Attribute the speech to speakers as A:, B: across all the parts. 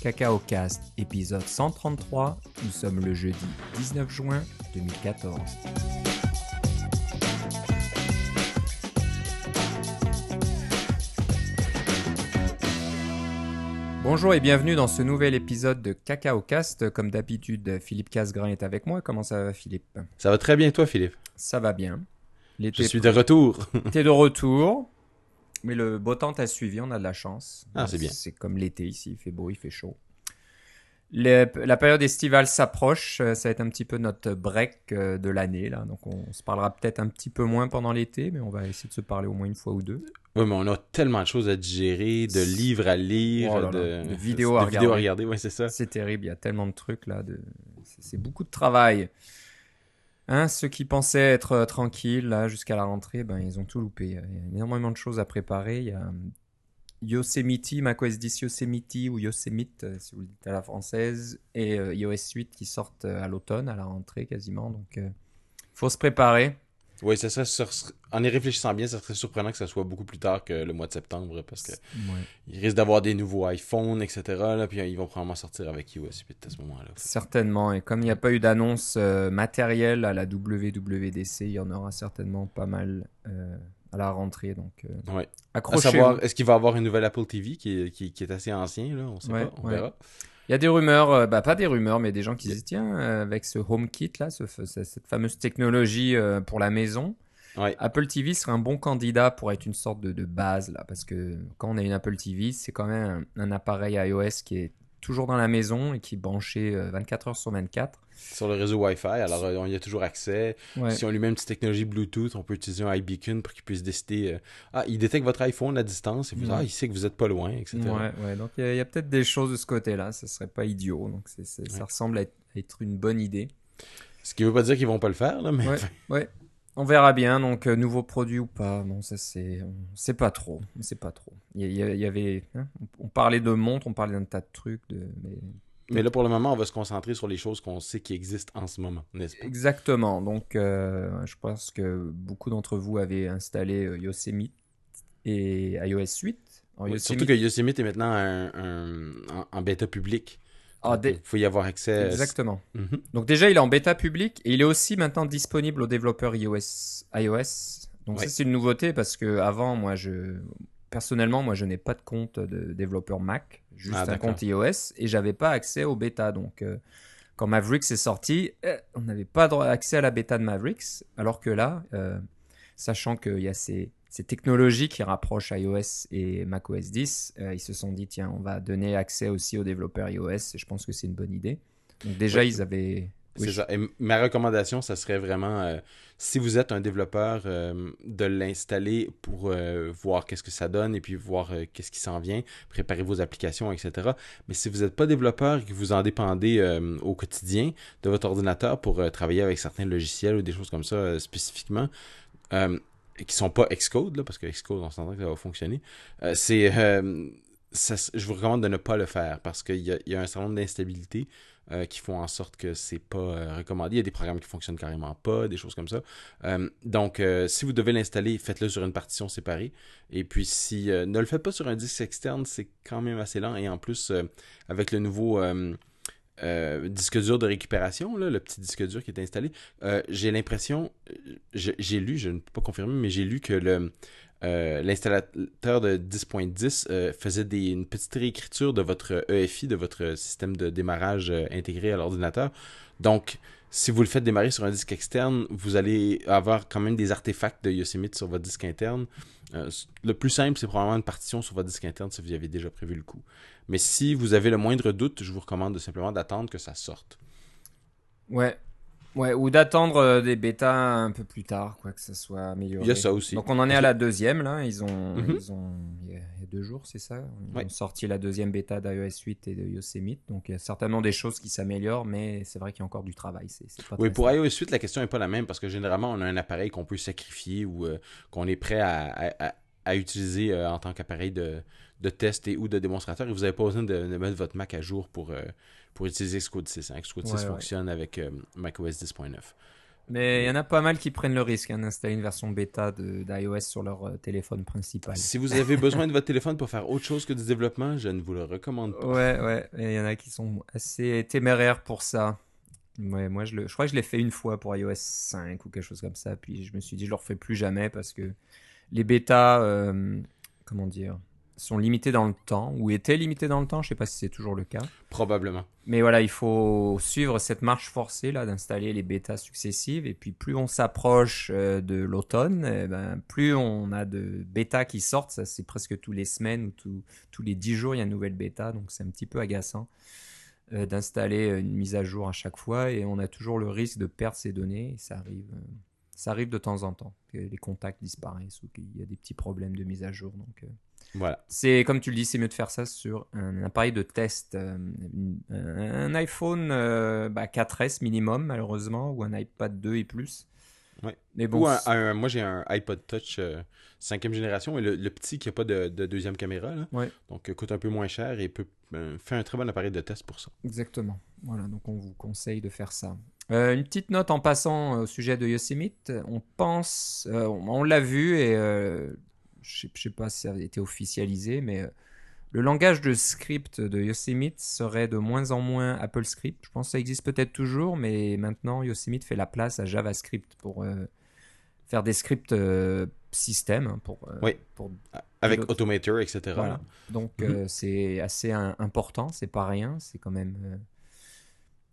A: Cacao Cast, épisode 133. Nous sommes le jeudi 19 juin 2014. Bonjour et bienvenue dans ce nouvel épisode de Cacao Cast. Comme d'habitude, Philippe Casgrain est avec moi. Comment ça va, Philippe?
B: Ça va très bien, toi, Philippe?
A: Ça va bien.
B: Je suis de retour.
A: T'es de retour. Mais le beau temps t'a suivi, on a de la chance.
B: Ah, c'est bien.
A: C'est comme l'été ici, il fait beau, il fait chaud. la période estivale s'approche, euh, ça va être un petit peu notre break euh, de l'année là, donc on se parlera peut-être un petit peu moins pendant l'été, mais on va essayer de se parler au moins une fois ou deux.
B: Oui, mais on a tellement de choses à digérer, de livres à lire,
A: Oh là là,
B: de...
A: de vidéos à
B: de vidéos
A: regarder.
B: Ouais, c'est ça.
A: C'est terrible, il y a tellement de trucs là, de... c'est beaucoup de travail. Hein, ceux qui pensaient être euh, tranquilles jusqu'à la rentrée, ben ils ont tout loupé. Il y a énormément de choses à préparer. Il y a euh, Yosemite, macOS 10 Yosemite ou Yosemite euh, si vous le dites à la française, et iOS 8 qui sortent à l'automne, à la rentrée quasiment. Donc faut se préparer.
B: Oui, ça serait, en y réfléchissant bien, ça serait surprenant que ça soit beaucoup plus tard que le mois de septembre, parce que
A: Ouais.
B: il risque d'avoir des nouveaux iPhones, etc. Là, puis ils vont probablement sortir avec iOS 8 à ce moment-là.
A: Certainement. Et comme il n'y a pas eu d'annonce euh, matérielle à la WWDC, il y en aura certainement pas mal euh, à la rentrée. Donc euh,
B: Ouais. À savoir, est-ce qu'il va avoir une nouvelle Apple TV qui est, qui, qui est assez ancien, là? On sait
A: Ouais,
B: pas, on verra.
A: Il y a des rumeurs, euh, bah pas des rumeurs, mais des gens qui disent tiens, euh, avec ce HomeKit là, ce cette fameuse technologie euh, pour la maison,
B: Ouais.
A: Apple TV serait un bon candidat pour être une sorte de, de base là, parce que quand on a une Apple TV, c'est quand même un, un appareil iOS qui est toujours dans la maison et qui est branché euh, 24 heures sur 24.
B: Sur le réseau Wi-Fi, alors euh, on y a toujours accès.
A: Ouais.
B: Si on lui met une petite technologie Bluetooth, on peut utiliser un iBeacon pour qu'il puisse décider. euh, ah, il détecte votre iPhone à distance et vous
A: Ouais.
B: ah, il sait que vous êtes pas loin, etc.
A: Ouais, ouais, donc il y a, peut-être des choses de ce côté-là, ça serait pas idiot, donc ça ressemble à être, à être une bonne idée.
B: Ce qui veut pas dire qu'ils vont pas le faire, là, mais
A: Ouais, ouais. On verra bien, donc euh, nouveau produit ou pas, bon ça c'est, sait pas trop, sait pas trop. Il y, avait, hein, on, parlait de montres, on parlait d'un tas de trucs, de, mais
B: Mais là, pour le moment, on va se concentrer sur les choses qu'on sait qui existent en ce moment, n'est-ce pas?
A: exactement. Donc euh, je pense que beaucoup d'entre vous avez installé euh, Yosemite et iOS 8. Alors,
B: Oui,
A: Yosemite-
B: Surtout que Yosemite est maintenant un- un- en, en bêta public.
A: Ah, des-
B: Il faut y avoir accès. euh,
A: Exactement.
B: Mhm.
A: Donc déjà, il est en bêta public et il est aussi maintenant disponible aux développeurs iOS. iOS. Donc
B: Ouais.
A: ça, c'est une nouveauté parce que avant, moi, je personnellement, moi, je n'ai pas de compte de développeur Mac, juste
B: Ah,
A: un compte iOS et j'avais pas accès aux bêta. Donc euh, quand Mavericks est sorti, euh, on n'avait pas accès à la bêta de Mavericks, alors que là, euh, sachant qu'il y a ces, ces technologies qui rapprochent iOS et macOS 10, euh, ils se sont dit tiens, on va donner accès aussi aux développeurs iOS et je pense que c'est une bonne idée. Donc déjà, ils avaient oui,
B: C'est ça. Et m- ma recommandation, ça serait vraiment, euh, si vous êtes un développeur, euh, de l'installer pour voir qu'est-ce que ça donne et puis voir qu'est-ce qui s'en vient, préparer vos applications, etc. Mais si vous n'êtes pas développeur et que vous en dépendez au quotidien de votre ordinateur pour travailler avec certains logiciels ou des choses comme ça spécifiquement, euh, qui sont pas Xcode, là, parce que Xcode, on s'entend que ça va fonctionner, euh, c'est... euh, je vous recommande de ne pas le faire parce qu'il y, a- un certain nombre d'instabilités euh, qui font en sorte que c'est pas recommandé. Il y a des programmes qui fonctionnent carrément pas, des choses comme ça. Donc, si vous devez l'installer, faites-le sur une partition séparée. Et puis, si ne le faites pas sur un disque externe, c'est quand même assez lent. Et en plus, avec le nouveau euh, disque dur de récupération, là, le petit disque dur qui est installé, euh, j'ai l'impression, euh, j'ai lu, je ne peux pas confirmer, mais j'ai lu que l'installateur de 10.10 euh, faisait des, une petite réécriture de votre EFI, de votre système de démarrage intégré à l'ordinateur. Donc, si vous le faites démarrer sur un disque externe, vous allez avoir quand même des artefacts de Yosemite sur votre disque interne. Euh, le plus simple, c'est probablement une partition sur votre disque interne si vous avez déjà prévu le coup. Mais si vous avez le moindre doute, je vous recommande de simplement d'attendre que ça sorte.
A: Ouais. Ouais, ou d'attendre euh, des bêtas un peu plus tard, quoi, que ça soit amélioré.
B: Il y a ça aussi.
A: Donc on en est à la deuxième là, ils ont,
B: Mhm.
A: ils ont il y, a, deux jours, c'est ça? Ils
B: Ouais.
A: ont sorti la deuxième bêta d'iOS 8 et de Yosemite, donc il y a certainement des choses qui s'améliorent, mais c'est vrai qu'il y a encore du travail. Pas
B: Oui, pour
A: simple.
B: iOS 8, la question n'est pas la même parce que généralement, on a un appareil qu'on peut sacrifier ou euh, qu'on est prêt à, à- à- à utiliser euh, en tant qu'appareil de, de test et ou de démonstrateur et vous n'avez pas besoin de, de mettre votre Mac à jour pour, euh, pour utiliser Xcode 6. hein. Xcode 6
A: Ouais, ouais.
B: fonctionne avec euh, macOS 10.9.
A: Mais il y en a pas mal qui prennent le risque hein, d'installer une version bêta d'iOS sur leur euh, téléphone principal.
B: Si vous avez besoin de votre téléphone pour faire autre chose que du développement, je ne vous le recommande pas.
A: Ouais, ouais. Il y en a qui sont assez téméraires pour ça. Ouais, moi, je, le, je crois que je l'ai fait une fois pour iOS 5 ou quelque chose comme ça. Puis je me suis dit, je le refais plus jamais parce que les bêtas, euh, comment dire, sont limités dans le temps, ou étaient limités dans le temps, je sais pas si c'est toujours le cas.
B: Probablement.
A: Mais voilà, il faut suivre cette marche forcée là d'installer les bêtas successives, et puis plus on s'approche euh, de l'automne, eh ben, plus on a de bêtas qui sortent, ça c'est presque tous les semaines ou tous les dix jours il y a une nouvelle bêta, donc c'est un petit peu agaçant euh, d'installer une mise à jour à chaque fois, et on a toujours le risque de perdre ces données, et ça arrive... Euh, ça arrive de temps en temps que les contacts disparaissent ou qu'il y a des petits problèmes de mise à jour. Donc,
B: voilà.
A: C'est comme tu le dis, c'est mieux de faire ça sur un appareil de test, euh, un iPhone 4S euh, bah, minimum malheureusement ou un iPad 2 et plus.
B: Ouais. Mais bon, ou moi j'ai un iPod Touch 5 euh, cinquième génération et le, petit qui n'a pas de, deuxième caméra, là.
A: Ouais.
B: donc coûte un peu moins cher et peut faire un très bon appareil de test pour ça.
A: Exactement. Voilà, donc on vous conseille de faire ça. une petite note en passant au sujet de Yosemite. On pense, on l'a vu et je ne sais pas si ça a été officialisé, mais euh, le langage de script de Yosemite serait de moins en moins Apple Script. Je pense que ça existe peut-être toujours, mais maintenant Yosemite fait la place à JavaScript pour euh, faire des scripts euh, système. Hein, pour,
B: oui, avec Automator, etc.
A: Donc mhm. c'est assez important, c'est pas rien, c'est quand même.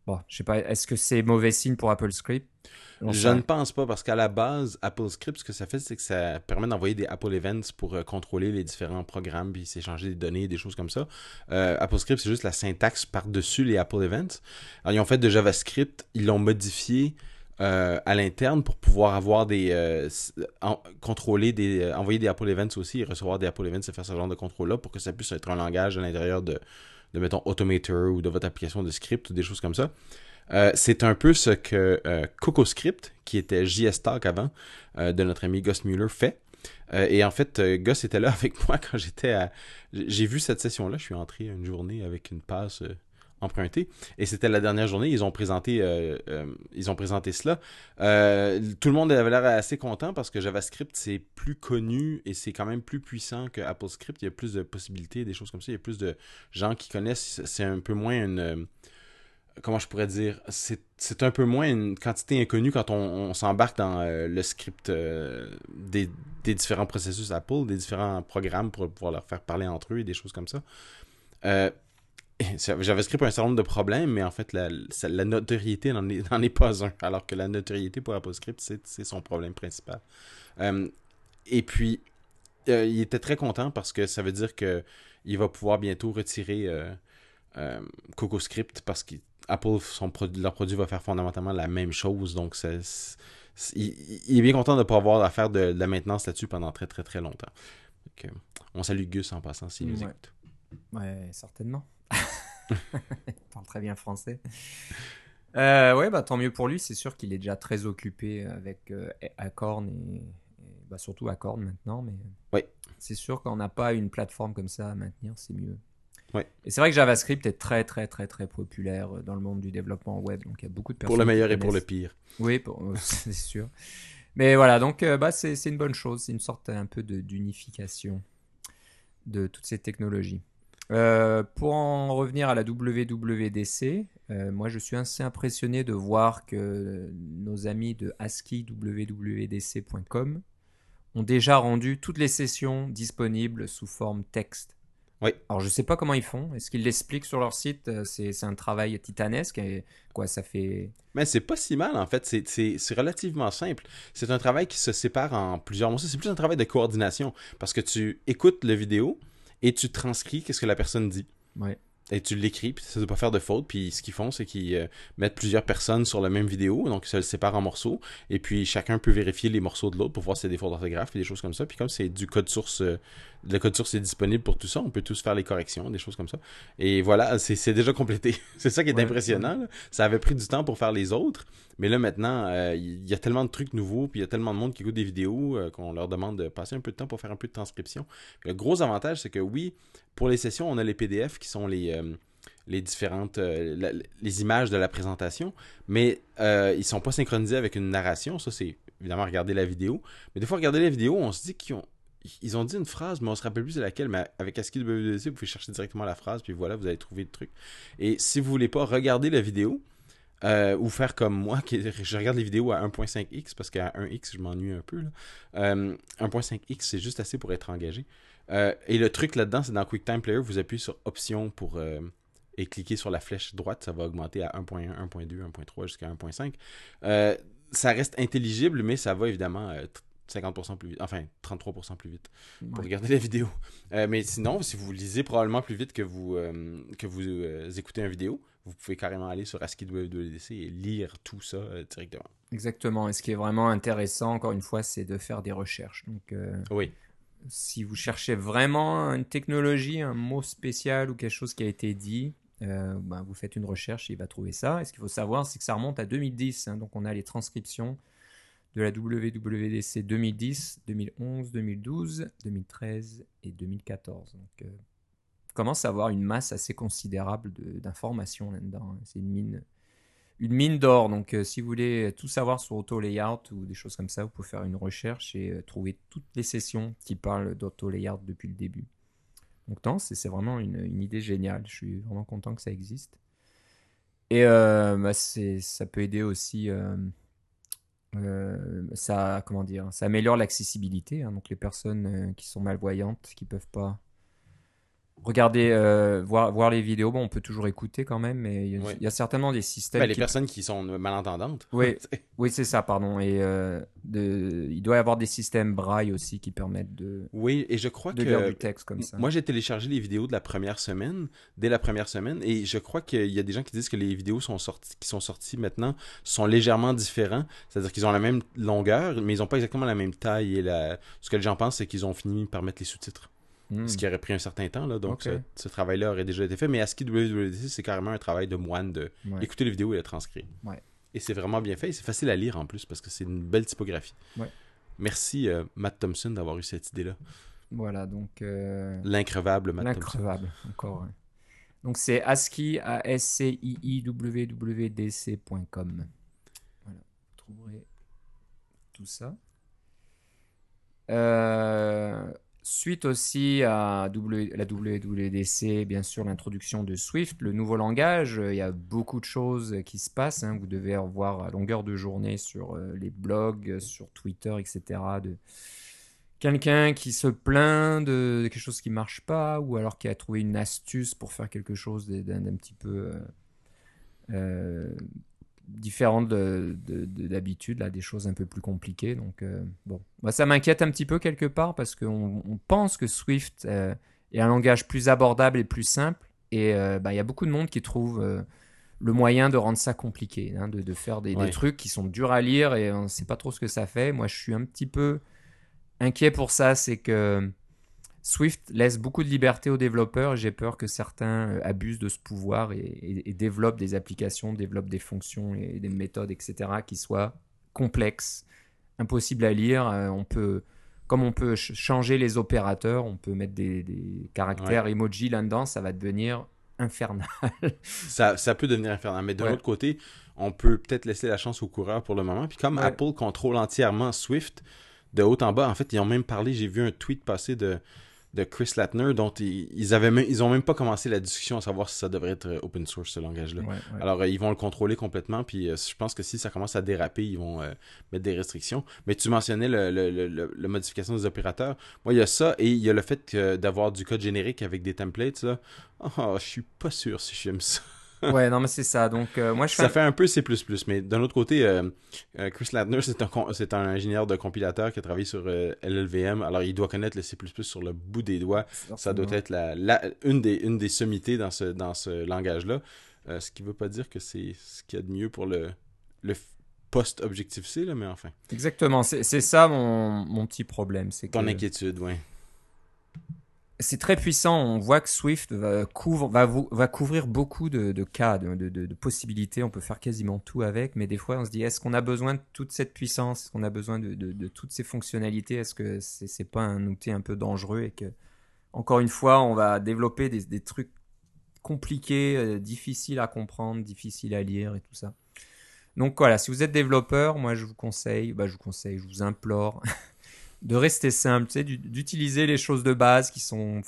A: Bon, je sais pas, est-ce que c'est mauvais signe pour Apple Script?
B: Je ne pense pas parce qu'à la base, Apple Script, ce que ça fait, c'est que ça permet d'envoyer des Apple Events pour euh, contrôler les différents programmes puis s'échanger des données, des choses comme ça. Euh, Apple Script, c'est juste la syntaxe par-dessus les Apple Events. Alors, ils ont fait de JavaScript, ils l'ont modifié euh, à l'interne pour pouvoir avoir des contrôler des envoyer des Apple Events aussi et recevoir des Apple Events et faire ce genre de contrôle là pour que ça puisse être un langage à l'intérieur de de mettons Automator ou de votre application de script ou des choses comme ça. Euh, c'est un peu ce que euh, CocoScript, qui était JS Talk avant, euh, de notre ami Gus Mueller, fait. et en fait, Gus était là avec moi quand j'étais à... J'ai vu cette session-là, je suis entré une journée avec une passe empruntée, et c'était la dernière journée, ils ont présenté, ils ont présenté cela. tout le monde avait l'air assez content parce que JavaScript, c'est plus connu et c'est quand même plus puissant que AppleScript. Il y a plus de possibilités, des choses comme ça. Il y a plus de gens qui connaissent. C'est un peu moins une comment je pourrais dire, c'est un peu moins une quantité inconnue quand on, s'embarque dans euh, le script euh, des, différents processus Apple, des différents programmes pour pouvoir leur faire parler entre eux et des choses comme ça. Euh, JavaScript a un certain nombre de problèmes, mais en fait, la, notoriété n'en est, pas un, alors que la notoriété pour AppleScript, c'est son problème principal. Euh, et puis, il était très content parce que ça veut dire qu'il va pouvoir bientôt retirer CocoScript parce qu'il Apple, son leur produit va faire fondamentalement la même chose. Donc, il, est bien content de ne pas avoir à faire de, la maintenance là-dessus pendant très, très, très longtemps. on salue Gus en passant s'il nous écoute.
A: Ouais, certainement. il parle très bien français. Euh, ouais, bah, tant mieux pour lui. C'est sûr qu'il est déjà très occupé avec euh, Acorn et, bah, surtout Acorn maintenant. Mais
B: oui.
A: c'est sûr qu'on n'a pas une plateforme comme ça à maintenir, c'est mieux.
B: Et
A: c'est vrai que JavaScript est très très très très populaire dans le monde du développement web. Donc il y a beaucoup de personnes.
B: Pour le meilleur et pour le pire.
A: Oui, c'est sûr. Mais voilà, donc euh, bah, c'est une bonne chose. C'est une sorte un peu d'unification de, toutes ces technologies. Euh, pour en revenir à la WWDC, euh, moi je suis assez impressionné de voir que nos amis de ASCII wwdc.com ont déjà rendu toutes les sessions disponibles sous forme texte.
B: Oui.
A: Alors je sais pas comment ils font. Est-ce qu'ils l'expliquent sur leur site? Euh, C'est un travail titanesque. Et quoi, ça fait.
B: Mais c'est pas si mal en fait. C'est relativement simple. C'est un travail qui se sépare en plusieurs morceaux. C'est plus un travail de coordination parce que tu écoutes la vidéo et tu transcris qu'est-ce que la personne dit.
A: Ouais
B: et tu l'écris, puis ça ne doit pas faire de faute. Puis ce qu'ils font, c'est qu'ils euh, mettent plusieurs personnes sur la même vidéo, donc ils se le séparent en morceaux, et puis chacun peut vérifier les morceaux de l'autre pour voir si c'est des fautes d'orthographe et des choses comme ça. Puis comme c'est du code source, euh, le code source est disponible pour tout ça, on peut tous faire les corrections, des choses comme ça. Et voilà, c'est déjà complété. c'est ça qui est impressionnant. Ça avait pris du temps pour faire les autres, mais là maintenant, euh, il y a tellement de trucs nouveaux, puis il y a tellement de monde qui écoute des vidéos qu'on leur demande de passer un peu de temps pour faire un peu de transcription. Le gros avantage, c'est que oui, pour les sessions, on a les PDF qui sont les, euh, les différentes les images de la présentation, mais euh, ils sont pas synchronisés avec une narration. Ça, c'est évidemment regarder la vidéo. Mais des fois, regarder la vidéo, on se dit qu'ils ont ils ont dit une phrase, mais on se rappelle plus de laquelle, mais avec ASCII vous pouvez chercher directement la phrase, puis voilà, vous allez trouver le truc. Et si vous voulez pas regarder la vidéo, euh, ou faire comme moi, qui, je regarde les vidéos à 1.5x, parce qu'à 1x, je m'ennuie un peu. 1.5x, euh, c'est juste assez pour être engagé. Euh, et le truc là-dedans, c'est dans QuickTime Player, vous appuyez sur Option pour et cliquez sur la flèche droite, ça va augmenter à 1.1, 1.2, 1.3 jusqu'à 1.5. ça reste intelligible, mais ça va évidemment 50% plus vite, enfin 33% plus vite pour regarder la vidéo. Euh, mais sinon, si vous lisez probablement plus vite que vous, euh, que vous euh, écoutez une vidéo, vous pouvez carrément aller sur ASCII WWDC et lire tout ça directement.
A: Exactement. Et ce qui est vraiment intéressant, encore une fois, c'est de faire des recherches. Donc,
B: oui.
A: Si vous cherchez vraiment une technologie, un mot spécial ou quelque chose qui a été dit, ben, vous faites une recherche et il va trouver ça. Et ce qu'il faut savoir, c'est que ça remonte à 2010. Hein. donc, on a les transcriptions de la WWDC 2010, 2011, 2012, 2013 et 2014. Donc, euh, commence à avoir une masse assez considérable d'informations là-dedans. Hein. C'est une mine, une mine d'or. Donc, euh, si vous voulez tout savoir sur auto layout ou des choses comme ça, vous pouvez faire une recherche et euh, trouver toutes les sessions qui parlent d'auto layout depuis le début. Donc, c'est vraiment une, idée géniale. Je suis vraiment content que ça existe. Et bah, ça peut aider aussi euh, ça, comment dire, ça améliore l'accessibilité. Hein. donc les personnes euh, qui sont malvoyantes, qui peuvent pas regarder, euh, voir, voir les vidéos, bon, on peut toujours écouter quand même, mais il y, a certainement des systèmes.
B: Ben, les personnes qui sont malentendantes.
A: Oui, oui c'est ça, pardon. Et euh, de, il doit y avoir des systèmes braille aussi qui permettent de.
B: Oui, et je crois
A: de
B: que.
A: lire du texte comme ça.
B: Moi, j'ai téléchargé les vidéos de la première semaine, dès la première semaine, et je crois qu'il y a des gens qui disent que les vidéos sont sorties, qui sont sorties maintenant sont légèrement différents. C'est-à-dire qu'ils ont la même longueur, mais ils n'ont pas exactement la même taille. Et la... ce que les gens pensent, c'est qu'ils ont fini par mettre les sous-titres. Hmm. Ce qui aurait pris un certain temps, là, donc ce, travail-là aurait déjà été fait. Mais ASCII WWDC, c'est carrément un travail de moine de écouter les vidéos et les transcrire. Et c'est vraiment bien fait. C'est facile à lire en plus parce que c'est une belle typographie. Merci euh, Matt Thompson d'avoir eu cette idée-là.
A: Voilà, donc. Euh,
B: L'increvable Matt
A: L'increvable, encore. Donc c'est ASCII. Voilà, vous trouverez tout ça. Euh, Suite aussi à la WWDC, bien sûr, l'introduction de Swift, le nouveau langage, il y a beaucoup de choses qui se passent. Hein. Vous devez voir à longueur de journée sur euh, les blogs, sur Twitter, etc. de quelqu'un qui se plaint de quelque chose qui marche pas, ou alors qui a trouvé une astuce pour faire quelque chose d'un petit peu euh, euh, différentes d'habitude, là, des choses un peu plus compliquées. Donc, euh, bon, moi, ça m'inquiète un petit peu quelque part parce qu'on on pense que Swift euh, est un langage plus abordable et plus simple. Et euh, bah, il y a beaucoup de monde qui trouve le moyen de rendre ça compliqué, hein, de, de, faire des, des, trucs qui sont durs à lire et on ne sait pas trop ce que ça fait. Moi, je suis un petit peu inquiet pour ça. C'est que Swift laisse beaucoup de liberté aux développeurs et j'ai peur que certains euh, abusent de ce pouvoir et, développent des applications, développent des fonctions et des méthodes, etc., qui soient complexes, impossibles à lire. Euh, on peut, comme on peut changer les opérateurs, on peut mettre des, caractères emoji là-dedans, ça va devenir infernal.
B: ça, ça peut devenir infernal, mais de l'autre côté, on peut peut-être laisser la chance aux coureurs pour le moment. Puis comme Apple contrôle entièrement Swift de haut en bas, en fait, ils ont même parlé, j'ai vu un tweet passer de de Chris Latner, dont ils, avaient même, ils ont même pas commencé la discussion à savoir si ça devrait être euh, open source ce langage-là. Alors euh, ils vont le contrôler complètement, puis euh, je pense que si ça commence à déraper, ils vont mettre des restrictions. Mais tu mentionnais le, la modification des opérateurs. Moi, il y a ça et il y a le fait d'avoir du code générique avec des templates. Là. Oh, je suis pas sûr si j'aime ça.
A: Ouais, non, mais c'est ça. Donc, euh, moi, je
B: Ça fait un peu C++, mais d'un autre côté, euh, euh, Chris Latner, c'est un, c'est un ingénieur de compilateur qui a travaillé sur LLVM. Alors, il doit connaître le C++ sur le bout des doigts. Ça doit être la, une, des, une des sommités dans ce, dans ce langage-là. ce qui ne veut pas dire que c'est ce qu'il y a de mieux pour le, le post-Objective-C, mais enfin.
A: Exactement. C'est, ça mon, mon petit problème. C'est
B: Ton inquiétude, oui
A: c'est très puissant. On voit que Swift va, couvrir beaucoup de, cas, de, possibilités. On peut faire quasiment tout avec, mais des fois, on se dit est-ce qu'on a besoin de toute cette puissance? Est-ce qu'on a besoin de, toutes ces fonctionnalités? Est-ce que c'est n'est pas un outil un peu dangereux et que, encore une fois, on va développer des, trucs compliqué, difficile à comprendre, difficile à lire et tout ça? Donc voilà, si vous êtes développeur, moi je vous conseille, bah, je vous conseille, je vous implore de rester simple, d'utiliser les choses de base qui sont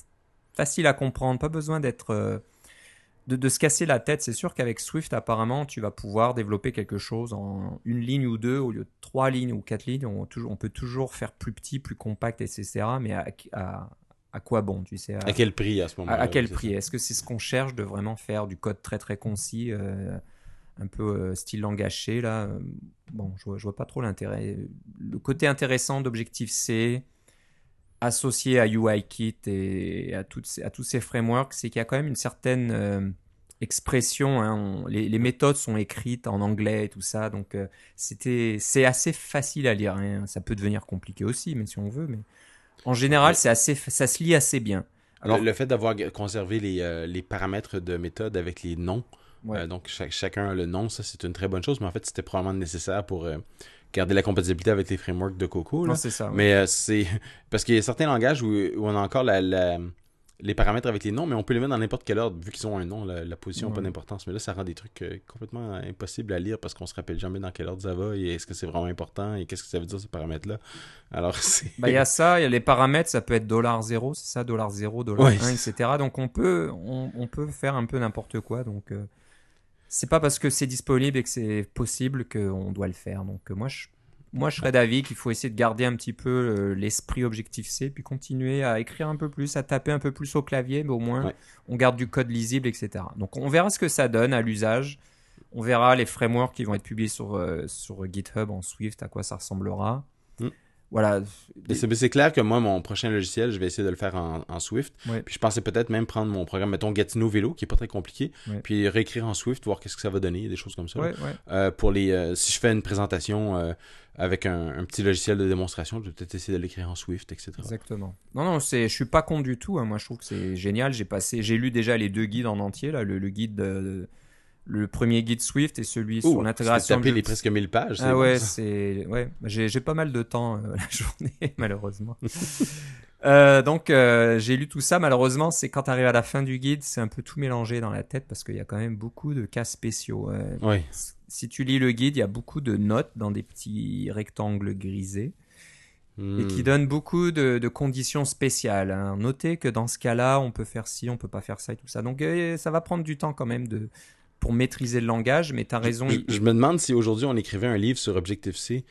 A: faciles à comprendre, pas besoin d'être euh, de, se casser la tête. C'est sûr qu'avec Swift, apparemment, tu vas pouvoir développer quelque chose en une ligne ou deux au lieu de trois lignes ou quatre lignes. On, on peut toujours faire plus petit, plus compact, etc. Mais à, à, quoi bon, tu sais
B: À, quel prix à ce moment-là
A: À, quel prix? Est-ce que c'est ce qu'on cherche de vraiment faire du code très très concis euh, un peu euh, style langage là. Euh, bon, je vois, vois pas trop l'intérêt. Le côté intéressant d'Objective-C, associé à UIKit et à, toutes à tous ces frameworks, c'est qu'il y a quand même une certaine euh, expression. Hein. les, méthodes sont écrites en anglais et tout ça, donc c'était c'est assez facile à lire. Hein. Ça peut devenir compliqué aussi, mais si on veut. Mais en général, c'est assez, ça se lit assez bien.
B: Alors, le, fait d'avoir conservé les, les, paramètres de méthode avec les noms, euh, donc, chacun a le nom, ça, c'est une très bonne chose, mais en fait, c'était probablement nécessaire pour euh, garder la compatibilité avec les frameworks de Coco.
A: c'est ça.
B: Mais euh, c'est. Parce qu'il y a certains langages où, on a encore les paramètres avec les noms, mais on peut les mettre dans n'importe quel ordre, vu qu'ils ont un nom, la, position n'a pas d'importance. Mais là, ça rend des trucs complètement impossibles à lire parce qu'on se rappelle jamais dans quel ordre ça va et est-ce que c'est vraiment important et qu'est-ce que ça veut dire ces paramètres-là. Alors, c'est.
A: Bah, il y a ça, il y a les paramètres, ça peut être $0, c'est ça, $0, $1, etc. Donc, on peut, on, peut faire un peu n'importe quoi. Donc, c'est pas parce que c'est disponible et que c'est possible qu'on doit le faire. Donc euh, moi je, moi je serais d'avis qu'il faut essayer de garder un petit peu euh, l'esprit objectif C, puis continuer à écrire un peu plus, à taper un peu plus au clavier, mais au moins on garde du code lisible, etc. Donc on verra ce que ça donne à l'usage. On verra les frameworks qui vont être publiés sur, euh, sur GitHub en Swift, à quoi ça ressemblera voilà.
B: C'est clair que moi, mon prochain logiciel, je vais essayer de le faire en, Swift. Puis je pensais peut-être même prendre mon programme, mettons Gatineau Vélo, qui est pas très compliqué, puis réécrire en Swift, voir qu'est-ce que ça va donner, des choses comme ça. Euh, pour les, euh, si je fais une présentation euh, avec un, petit logiciel de démonstration, je vais peut-être essayer de l'écrire en Swift, etc.
A: Exactement. Non, non, je suis pas contre du tout. Hein. Moi, je trouve que c'est génial. J'ai passé, j'ai lu déjà les deux guides en entier, là, le, guide de le premier guide Swift et celui sur l'intégration.
B: Tu les presque 1000 pages.
A: Ah ouais, c'est ouais, j'ai pas mal de temps euh, la journée malheureusement. euh, donc euh, j'ai lu tout ça. Malheureusement, c'est quand tu arrives à la fin du guide, c'est un peu tout mélangé dans la tête parce qu'il y a quand même beaucoup de cas spéciaux.
B: ouais.
A: Si tu lis le guide, il y a beaucoup de notes dans des petits rectangles grisés et qui hmm. donnent beaucoup de, conditions spéciales. Hein. Notez que dans ce cas-là, on peut faire ci, on peut pas faire ça et tout ça. Donc ça va prendre du temps quand même de pour maîtriser le langage, mais tu as raison.
B: Je, me demande si aujourd'hui on écrivait un livre sur Objective-C,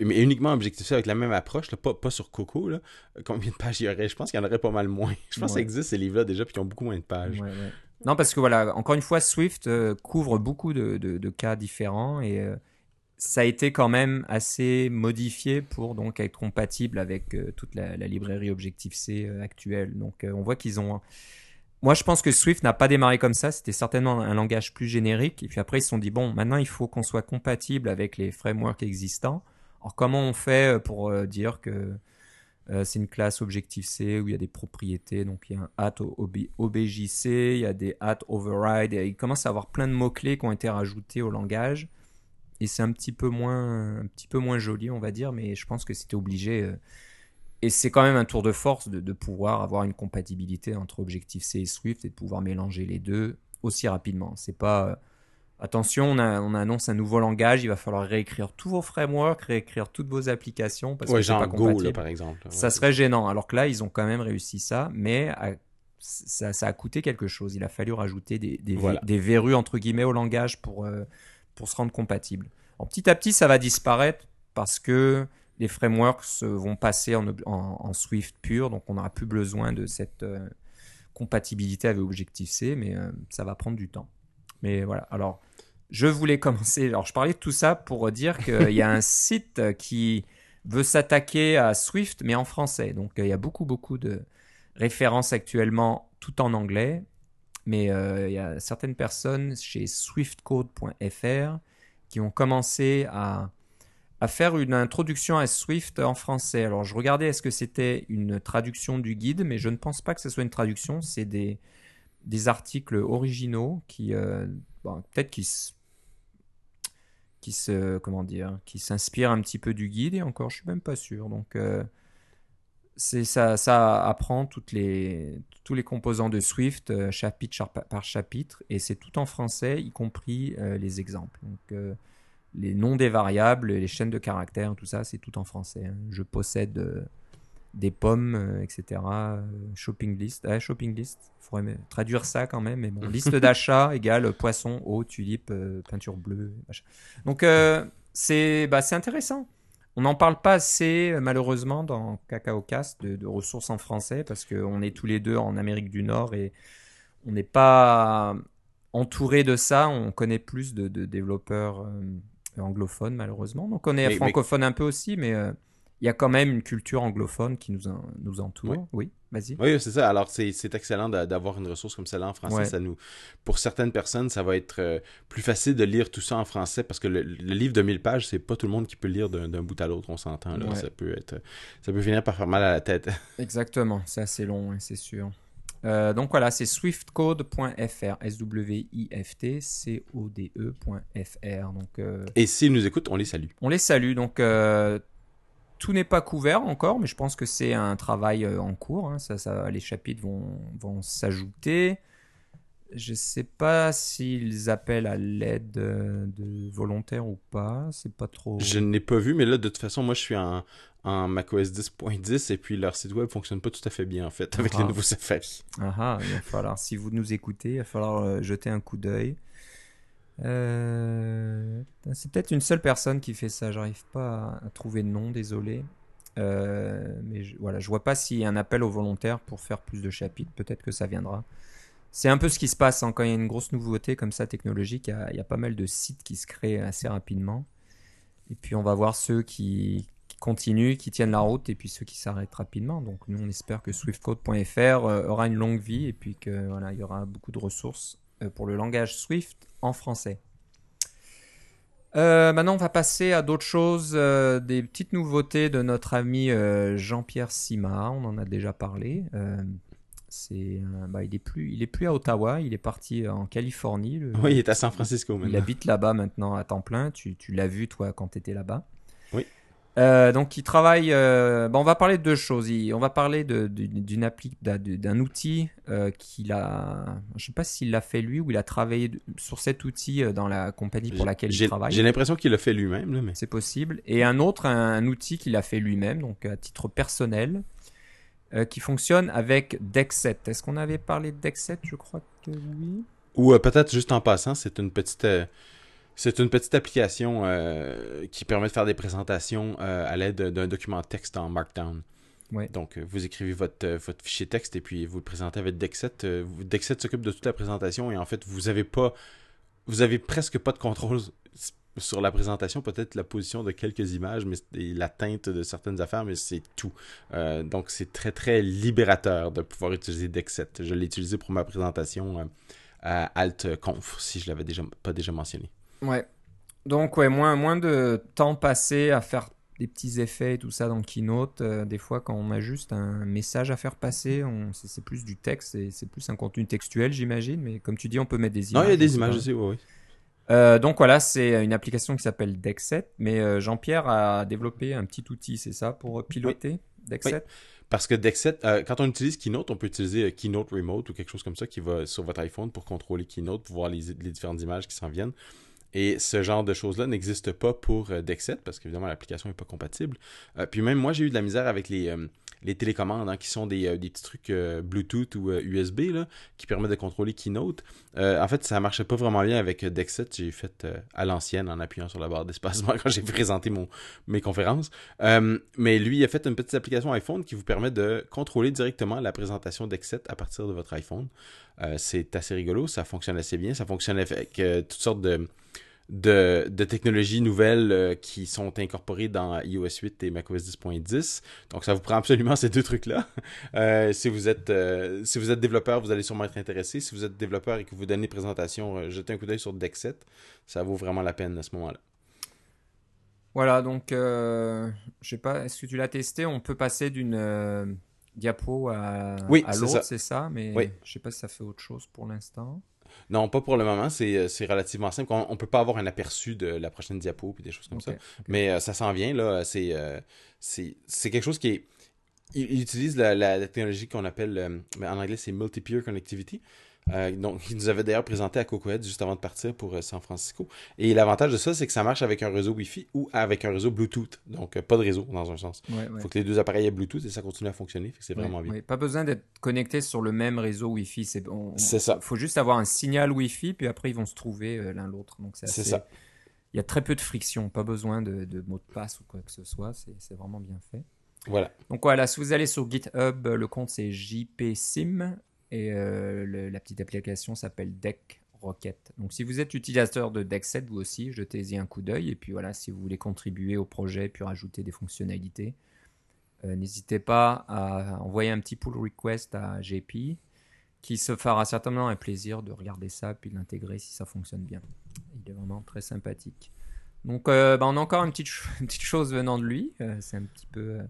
B: mais uniquement Objective-C avec la même approche, pas, pas sur Coco, là, combien de pages il y aurait? Je pense qu'il y en aurait pas mal moins. Je pense que ça existe ces livres-là déjà, puis qu'ils ont beaucoup moins de pages.
A: non, parce que voilà, encore une fois, Swift euh, couvre beaucoup de, de, cas différents et euh, ça a été quand même assez modifié pour donc être compatible avec euh, toute la, la, librairie Objective-C actuelle. Donc on voit qu'ils ont moi, je pense que Swift n'a pas démarré comme ça. C'était certainement un langage plus générique. Et puis après, ils se sont dit, bon, maintenant, il faut qu'on soit compatible avec les frameworks existants. Alors, comment on fait euh, pour euh, dire que euh, c'est une classe Objective-C où il y a des propriétés? Donc, il y a un at OBJC, il y a des at override. Il commence à avoir plein de mots-clés qui ont été rajoutés au langage. Et c'est un petit peu moins, un petit peu moins joli, on va dire. Mais je pense que c'était obligé et c'est quand même un tour de force de, pouvoir avoir une compatibilité entre Objective-C et Swift et de pouvoir mélanger les deux aussi rapidement. C'est pas euh, attention, on, annonce un nouveau langage, il va falloir réécrire tous vos frameworks, réécrire toutes vos applications parce que c'est pas compatible.
B: par exemple.
A: ça serait gênant. Alors que là, ils ont quand même réussi ça, mais ça, a coûté quelque chose. Il a fallu rajouter des, des, verrues entre guillemets au langage pour, euh, pour se rendre compatible. petit à petit, ça va disparaître parce que les frameworks vont passer en, Swift pur, donc on n'aura plus besoin de cette euh, compatibilité avec Objective-C, mais euh, ça va prendre du temps. Mais voilà, alors je voulais commencer, alors je parlais de tout ça pour dire qu'il y a un site qui veut s'attaquer à Swift, mais en français. Donc il y a beaucoup, beaucoup de références actuellement, tout en anglais, mais euh, il y a certaines personnes chez swiftcode.fr qui ont commencé à faire une introduction à Swift en français. Alors je regardais est-ce que c'était une traduction du guide, mais je ne pense pas que ce soit une traduction. C'est des, des articles originaux qui euh, peut-être qui qui se comment dire qui s'inspirent un petit peu du guide et encore je suis même pas sûr. Donc euh, c'est ça, apprend toutes les, tous les composants de Swift, euh, chapitre par chapitre, et c'est tout en français, y compris les exemples. Donc, les noms des variables, les chaînes de caractères, tout ça, c'est tout en français. hein. Je possède des pommes, etc. shopping list. Ah, shopping list, il faudrait traduire ça quand même. Mais bon, liste d'achat égale poisson, eau, tulipe, peinture bleue. Machin. Donc, c'est bah, intéressant. On n'en parle pas assez, euh, malheureusement, dans Cacao Cast de, de ressources en français parce qu'on est tous les deux en Amérique du Nord et on n'est pas entouré de ça. On connaît plus de, de développeurs euh, anglophones, malheureusement. Donc on est
B: Mais-
A: francophone un peu aussi, mais euh, il y a quand même une culture anglophone qui nous, en- nous entoure.
B: Oui.
A: Oui, vas-y.
B: Oui, c'est ça. Alors, c'est c'est excellent d'a- d'avoir une ressource comme celle-là en français.
A: Ouais.
B: Ça nous, pour certaines personnes, ça va être euh, plus facile de lire tout ça en français parce que le, le livre de 1000 pages, c'est pas tout le monde qui peut lire d'un d'un bout à l'autre, on s'entend. là.
A: Ouais.
B: Ça peut être, ça peut finir par faire mal à la tête.
A: Exactement, c'est assez long, hein, c'est sûr. Euh, donc voilà, c'est swiftcode.fr, S-W-I-F-T, C-O-D-E.fr. Donc euh,
B: Et s'ils nous écoutent, on les salue.
A: on les salue. Donc euh, tout n'est pas couvert encore, mais je pense que c'est un travail en cours. hein. Ça, ça, les chapitres vont, vont s'ajouter. Je sais pas s'ils appellent à l'aide euh, de volontaires ou pas. C'est pas trop.
B: Je n'ai pas vu, mais là, de toute façon, moi, je suis en, en macOS 10.10 et puis leur site web fonctionne pas tout à fait bien, en fait, avec
A: Ah.
B: les nouveaux Safari.
A: Ah ah, il va falloir, si vous nous écoutez, il va falloir euh, jeter un coup d'œil. Euh, c'est peut-être une seule personne qui fait ça, j'arrive pas à, à trouver de nom, désolé. Euh, mais je, voilà, je vois pas s'il y a un appel aux volontaires pour faire plus de chapitres, peut-être que ça viendra. C'est un peu ce qui se passe hein, quand il y a une grosse nouveauté comme ça technologique, il y, a, pas mal de sites qui se créent assez rapidement. Et puis on va voir ceux qui, continuent, qui tiennent la route, et puis ceux qui s'arrêtent rapidement. Donc nous, on espère que swiftcode.fr euh, aura une longue vie, et puis que voilà, il y aura beaucoup de ressources euh, pour le langage Swift en français. Euh, maintenant, on va passer à d'autres choses, des petites nouveautés de notre ami Jean-Pierre Simard. On en a déjà parlé. Euh, c'est, euh, bah, il est plus, il est plus à Ottawa. Il est parti en Californie. le-
B: Oui, il est à San Francisco
A: il
B: maintenant.
A: habite là-bas maintenant à temps plein. Tu, tu l'as vu, toi, quand tu étais là-bas.
B: Oui.
A: Euh, donc, il travaille. euh, bon, on va parler de deux choses. Il- on va parler de- de- d'une appli, d'un- outil euh, qu'il a. Je sais pas s'il l'a fait lui ou il a travaillé sur cet outil euh, dans la compagnie pour laquelle il
B: J'ai
A: travaille.
B: j'ai l'impression qu'il l'a fait lui-même, là, mais
A: C'est possible. Et un autre, un, un outil qu'il a fait lui-même, donc à titre personnel, euh, qui fonctionne avec Dexet. Est-ce qu'on avait parlé de Dexet Je crois que oui.
B: Ou euh, peut-être juste en passant, c'est une petite euh, c'est une petite application qui permet de faire des présentations à l'aide d'un document texte en Markdown.
A: Ouais.
B: Donc, vous écrivez votre, votre fichier texte et puis vous le présentez avec Dexet. Dexet s'occupe de toute la présentation et en fait, vous avez pas, vous avez presque pas de contrôle sur la présentation, peut-être la position de quelques images, mais et la teinte de certaines affaires, mais c'est tout. Euh, donc, c'est très très libérateur de pouvoir utiliser Dexet. Je l'ai utilisé pour ma présentation euh, à Alt Conf, si je l'avais déjà pas déjà mentionné.
A: Ouais. Donc, ouais, moins, moins de temps passé à faire des petits effets et tout ça dans Keynote. Euh, des fois, quand on a juste un message à faire passer, on... c'est c'est plus du texte et c'est plus un contenu textuel, j'imagine. Mais comme tu dis, on peut mettre des
B: Non,
A: images.
B: il y a des images aussi, oui, oui.
A: Euh, donc voilà, c'est une application qui s'appelle Dexet. Mais euh, Jean-Pierre a développé un petit outil, c'est ça, pour piloter Dexet
B: Parce que Dexet, euh, quand on utilise Keynote, on peut utiliser euh, Keynote Remote ou quelque chose comme ça qui va sur votre iPhone pour contrôler Keynote, pour voir les, les différentes images qui s'en viennent. Et ce genre de choses-là n'existe pas pour euh, Dexet parce qu'évidemment l'application n'est pas compatible. Euh, puis même moi, j'ai eu de la misère avec les, euh, les télécommandes hein, qui sont des, des petits trucs Bluetooth ou USB là, qui permettent de contrôler Keynote. En fait, ça marchait pas vraiment bien avec Dexet. J'ai fait à l'ancienne en appuyant sur la barre d'espacement quand j'ai présenté mon, mes conférences. Mais lui, il a fait une petite application iPhone qui vous permet de contrôler directement la présentation d'Excet à partir de votre iPhone. C'est assez rigolo, ça fonctionne assez bien. Ça fonctionne avec toutes sortes de, de, de technologies nouvelles euh, qui sont incorporées dans iOS 8 et macOS 10.10. Donc ça vous prend absolument ces deux trucs-là. Euh, si, vous êtes, euh, si vous êtes développeur, vous allez sûrement être intéressé. Si vous êtes développeur et que vous donnez euh, jetez un coup d'œil sur Dexet. Ça vaut vraiment la peine à ce moment-là.
A: Voilà, donc je sais pas, est-ce que tu l'as testé? On peut passer d'une diapo à,
B: Oui,
A: à
B: c'est
A: l'autre,
B: ça.
A: c'est ça, mais
B: Oui.
A: je sais pas si ça fait autre chose pour l'instant.
B: Non, pas pour le moment. C'est euh, c'est relativement simple. On, on peut pas avoir un aperçu de la prochaine diapo puis des choses comme ça. Mais euh, ça s'en vient là. C'est euh, quelque chose qui est il, il utilise la, la- la technologie qu'on appelle, euh, ben, en anglais, c'est Multi-Peer Connectivity. Euh, donc, il nous avait d'ailleurs présenté à Cocohead juste avant de partir pour euh, San Francisco. Et l'avantage de ça, c'est que ça marche avec un réseau Wi-Fi ou avec un réseau Bluetooth. Donc, euh, pas de réseau dans un sens. Il
A: ouais.
B: faut que les deux appareils aient Bluetooth et ça continue à fonctionner. C'est
A: Ouais,
B: vraiment bien.
A: ouais. Pas besoin d'être connecté sur le même réseau Wi-Fi. C'est on-
B: ça.
A: faut juste avoir un signal Wi-Fi, puis après ils vont se trouver l'un l'autre. Donc c'est assez-
B: ça.
A: Il y a très peu de friction, pas besoin de, de mot de passe ou quoi que ce soit. C'est vraiment bien fait.
B: Voilà.
A: Donc voilà, si vous allez sur GitHub, le compte c'est JPSim et euh, la petite application s'appelle Deck Rocket. Donc si vous êtes utilisateur de Deck7, vous aussi, jetez-y un coup d'œil. Et puis voilà, si vous voulez contribuer au projet puis rajouter des fonctionnalités, euh, n'hésitez pas à envoyer un petit pull request à JP qui se fera certainement un plaisir de regarder ça puis de l'intégrer si ça fonctionne bien. Il est vraiment très sympathique. Donc euh, bah, on a encore une petite, une petite chose venant de lui. Euh, c'est un petit peu euh,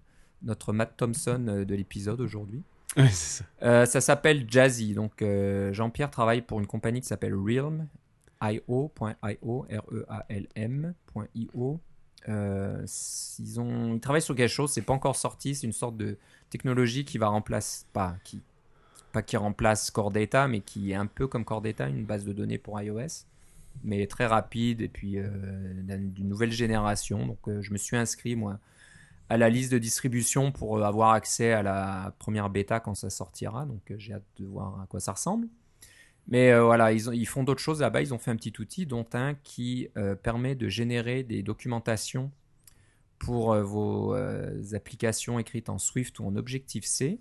A: notre Matt Thompson euh, de l'épisode aujourd'hui.
B: Ouais, c'est ça.
A: Euh, ça s'appelle Jazzy. Donc, euh, Jean-Pierre travaille pour une compagnie qui s'appelle Realm, io.io, R-E-A-L-M.io. Euh, ils, ont, ils travaillent sur quelque chose, c'est pas encore sorti, c'est une sorte de technologie qui va remplacer, pas qui, pas qui remplace Core Data, mais qui est un peu comme Core Data, une base de données pour iOS, mais très rapide et puis d'un- d'une nouvelle génération. Donc, je me suis inscrit moi à la liste de distribution pour euh, avoir accès à la première bêta quand ça sortira. Donc euh, j'ai hâte de voir à quoi ça ressemble. Mais euh, voilà, ils, ont- ils font d'autres choses là-bas. Ils ont fait un petit outil, dont un qui permet de générer des documentations pour vos applications écrites en Swift ou en Objective-C.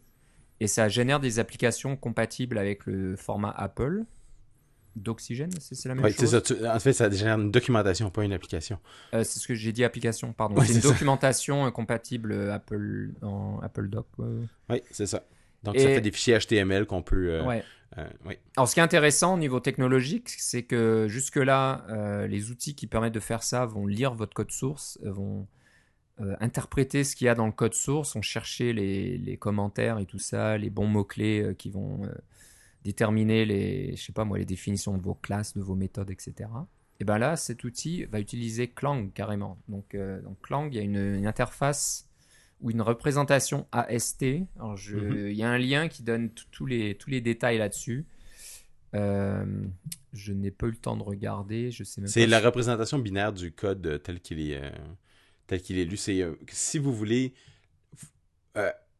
A: Et ça génère des applications compatibles avec le format Apple. D'Oxygène, c'est la même
B: Ouais,
A: chose
B: ça. Tu- En fait, ça génère une documentation, pas une application.
A: euh, c'est ce que j'ai dit, application, pardon.
B: Ouais,
A: c'est une
B: ça.
A: documentation euh, compatible euh, Apple, en Apple Doc.
B: Oui, c'est ça. Donc,
A: Et-
B: ça fait des fichiers HTML qu'on peut. euh,
A: Ouais.
B: euh, oui.
A: Alors, ce qui est intéressant au niveau technologique, c'est que jusque-là, euh, les outils qui permettent de faire ça vont lire votre code source, vont interpréter ce qu'il y a dans le code source, vont chercher les, les commentaires et tout ça, les bons mots-clés qui vont déterminer les, je sais pas moi, les définitions de vos classes, de vos méthodes, etc. Et ben là, cet outil va utiliser Clang carrément. Donc, euh, donc Clang, il y a une, une interface ou une représentation AST.
B: Mhm.
A: il y a un lien qui donne tous les, tous les détails là-dessus. Euh, je n'ai pas eu le temps de regarder. Je sais même
B: C'est
A: pas
B: la
A: si-
B: représentation binaire du code tel qu'il est, euh, tel qu'il est lu. C'est euh, si vous voulez